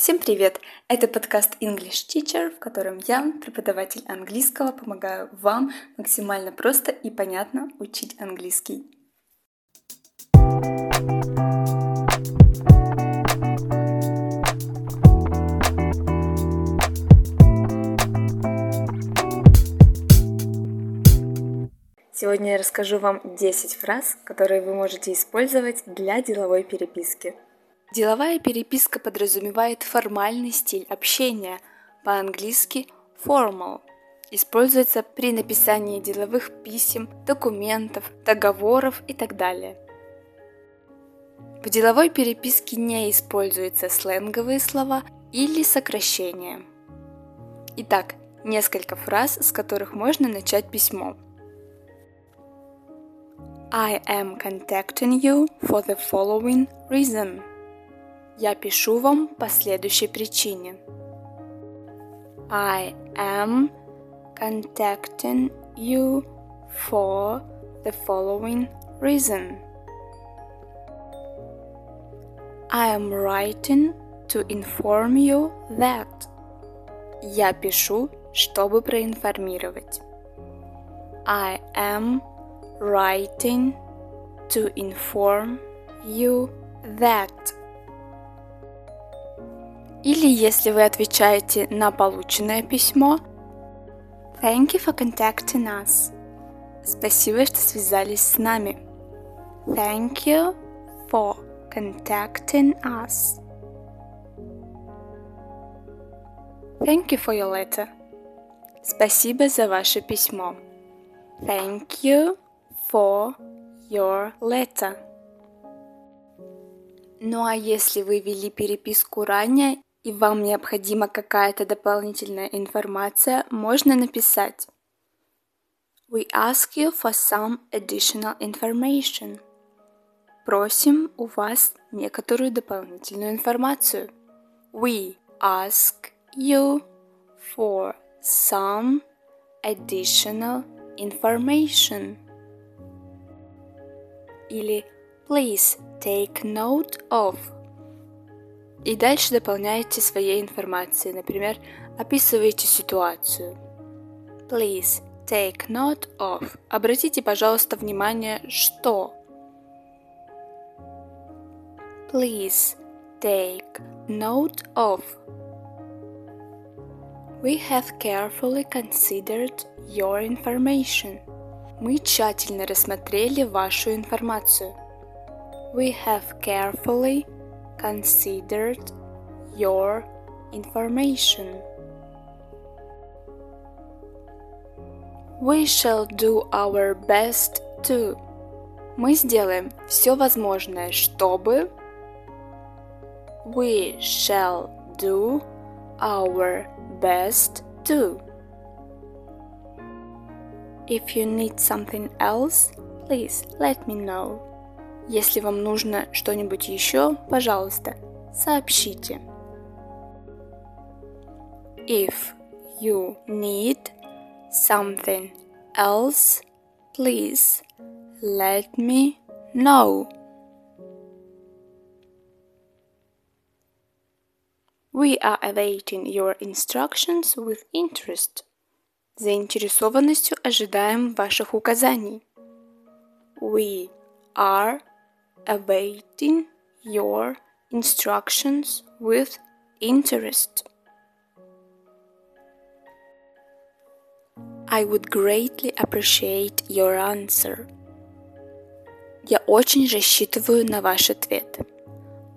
Всем привет! Это подкаст English Teacher, в котором я, преподаватель английского, помогаю вам максимально просто и понятно учить английский. Сегодня я расскажу вам 10 фраз, которые вы можете использовать для деловой переписки. Деловая переписка подразумевает формальный стиль общения, по-английски formal. Используется при написании деловых писем, документов, договоров и так далее. В деловой переписке не используются сленговые слова или сокращения. Итак, несколько фраз, с которых можно начать письмо. I am contacting you for the following reason. Я пишу вам по следующей причине. I am contacting you for the following reason. I am writing to inform you that. Я пишу, чтобы проинформировать. I am writing to inform you that. Или если вы отвечаете на полученное письмо, Thank you for contacting us. Спасибо, что связались с нами. Thank you for contacting us. Thank you for your letter. Спасибо за ваше письмо. Thank you for your letter. Ну а если вы вели переписку ранее и вам необходима какая-то дополнительная информация, можно написать We ask you for some additional information. Просим у вас некоторую дополнительную информацию. We ask you for some additional information. Или Please take note of и дальше дополняете своей информацией. Например, описываете ситуацию. Please take note of. Обратите, пожалуйста, внимание, что. Please take note of. We have carefully considered your information. Мы тщательно рассмотрели вашу информацию. We have carefully considered your information. We shall do our best to. Мы сделаем все возможное, чтобы. We shall do our best to. If you need something else, please let me know. Если вам нужно что-нибудь еще, пожалуйста, сообщите. If you need something else, please let me know. We are awaiting your instructions with interest. Заинтересованностью ожидаем ваших указаний. We are awaiting your instructions with interest. I would greatly appreciate your answer. Я очень рассчитываю на ваш ответ.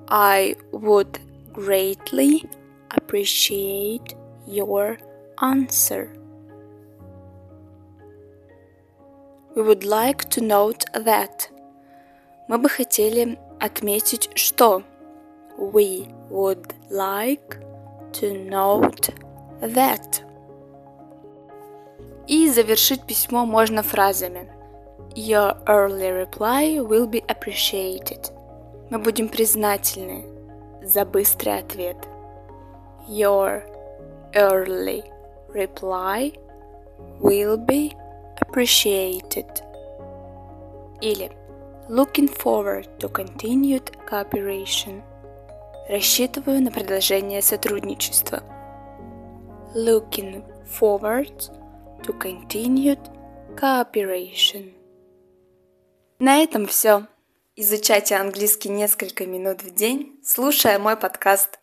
I would greatly appreciate your answer. We would like to note that мы бы хотели отметить, что we would like to note that. И завершить письмо можно фразами Your early reply will be appreciated. Мы будем признательны за быстрый ответ. Your early reply will be appreciated. Или Looking forward to continued cooperation. Рассчитываю на продолжение сотрудничества. Looking forward to continued cooperation. На этом все. Изучайте английский несколько минут в день, слушая мой подкаст.